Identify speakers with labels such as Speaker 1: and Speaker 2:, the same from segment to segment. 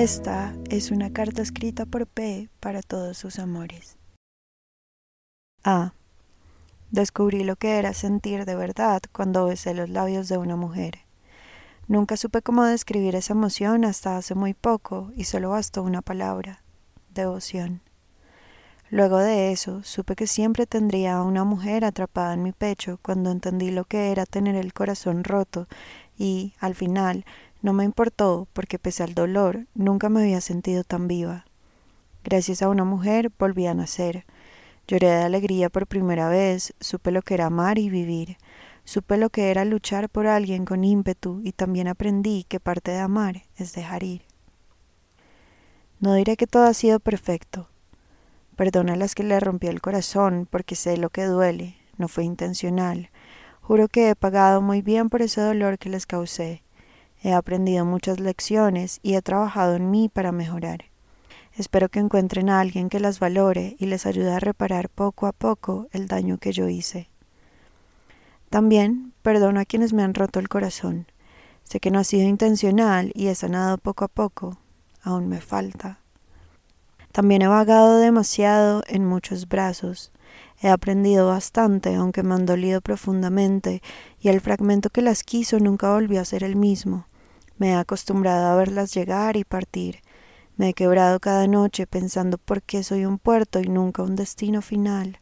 Speaker 1: Esta es una carta escrita por P para todos sus amores. A. Descubrí lo que era sentir de verdad cuando besé los labios de una mujer. Nunca supe cómo describir esa emoción hasta hace muy poco y solo bastó una palabra, devoción. Luego de eso, supe que siempre tendría a una mujer atrapada en mi pecho cuando entendí lo que era tener el corazón roto y, al final, no me importó porque pese al dolor, nunca me había sentido tan viva. Gracias a una mujer volví a nacer. Lloré de alegría por primera vez, supe lo que era amar y vivir. Supe lo que era luchar por alguien con ímpetu y también aprendí que parte de amar es dejar ir. No diré que todo ha sido perfecto, Perdona a las que le rompió el corazón porque sé lo que duele, no fue intencional. Juro que he pagado muy bien por ese dolor que les causé. He aprendido muchas lecciones y he trabajado en mí para mejorar. Espero que encuentren a alguien que las valore y les ayude a reparar poco a poco el daño que yo hice. También perdono a quienes me han roto el corazón. Sé que no ha sido intencional y he sanado poco a poco. Aún me falta. También he vagado demasiado en muchos brazos. He aprendido bastante, aunque me han dolido profundamente, y el fragmento que las quiso nunca volvió a ser el mismo. Me he acostumbrado a verlas llegar y partir. Me he quebrado cada noche pensando por qué soy un puerto y nunca un destino final.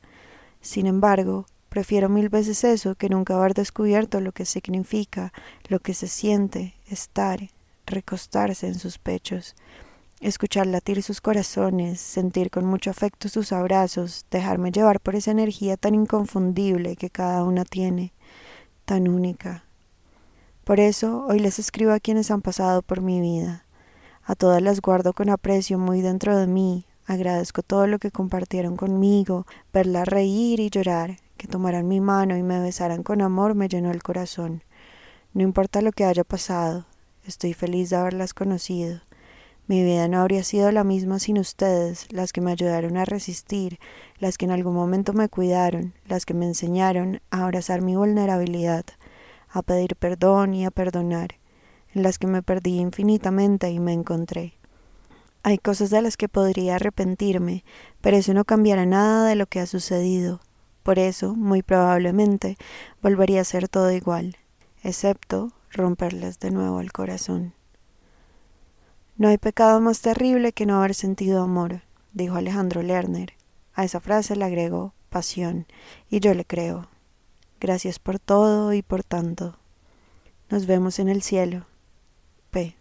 Speaker 1: Sin embargo, prefiero mil veces eso que nunca haber descubierto lo que significa, lo que se siente, estar, recostarse en sus pechos escuchar latir sus corazones, sentir con mucho afecto sus abrazos, dejarme llevar por esa energía tan inconfundible que cada una tiene, tan única. Por eso hoy les escribo a quienes han pasado por mi vida. A todas las guardo con aprecio muy dentro de mí, agradezco todo lo que compartieron conmigo, verlas reír y llorar, que tomaran mi mano y me besaran con amor me llenó el corazón. No importa lo que haya pasado, estoy feliz de haberlas conocido. Mi vida no habría sido la misma sin ustedes, las que me ayudaron a resistir, las que en algún momento me cuidaron, las que me enseñaron a abrazar mi vulnerabilidad, a pedir perdón y a perdonar, en las que me perdí infinitamente y me encontré. Hay cosas de las que podría arrepentirme, pero eso no cambiará nada de lo que ha sucedido. Por eso, muy probablemente, volvería a ser todo igual, excepto romperles de nuevo el corazón. No hay pecado más terrible que no haber sentido amor, dijo Alejandro Lerner. A esa frase le agregó pasión, y yo le creo. Gracias por todo y por tanto. Nos vemos en el cielo. P.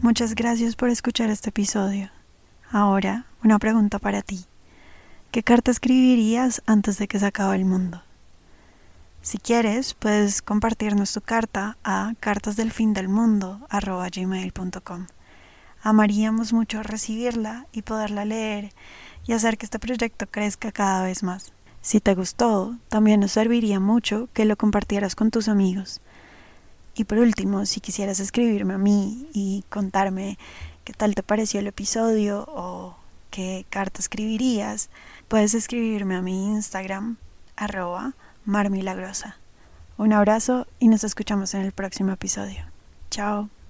Speaker 1: Muchas gracias por escuchar este episodio. Ahora, una pregunta para ti. ¿Qué carta escribirías antes de que se acabe el mundo? Si quieres, puedes compartirnos tu carta a cartasdelfindelmundo.com. Amaríamos mucho recibirla y poderla leer y hacer que este proyecto crezca cada vez más. Si te gustó, también nos serviría mucho que lo compartieras con tus amigos. Y por último, si quisieras escribirme a mí y contarme qué tal te pareció el episodio o qué carta escribirías, puedes escribirme a mi Instagram, arroba marmilagrosa. Un abrazo y nos escuchamos en el próximo episodio. Chao.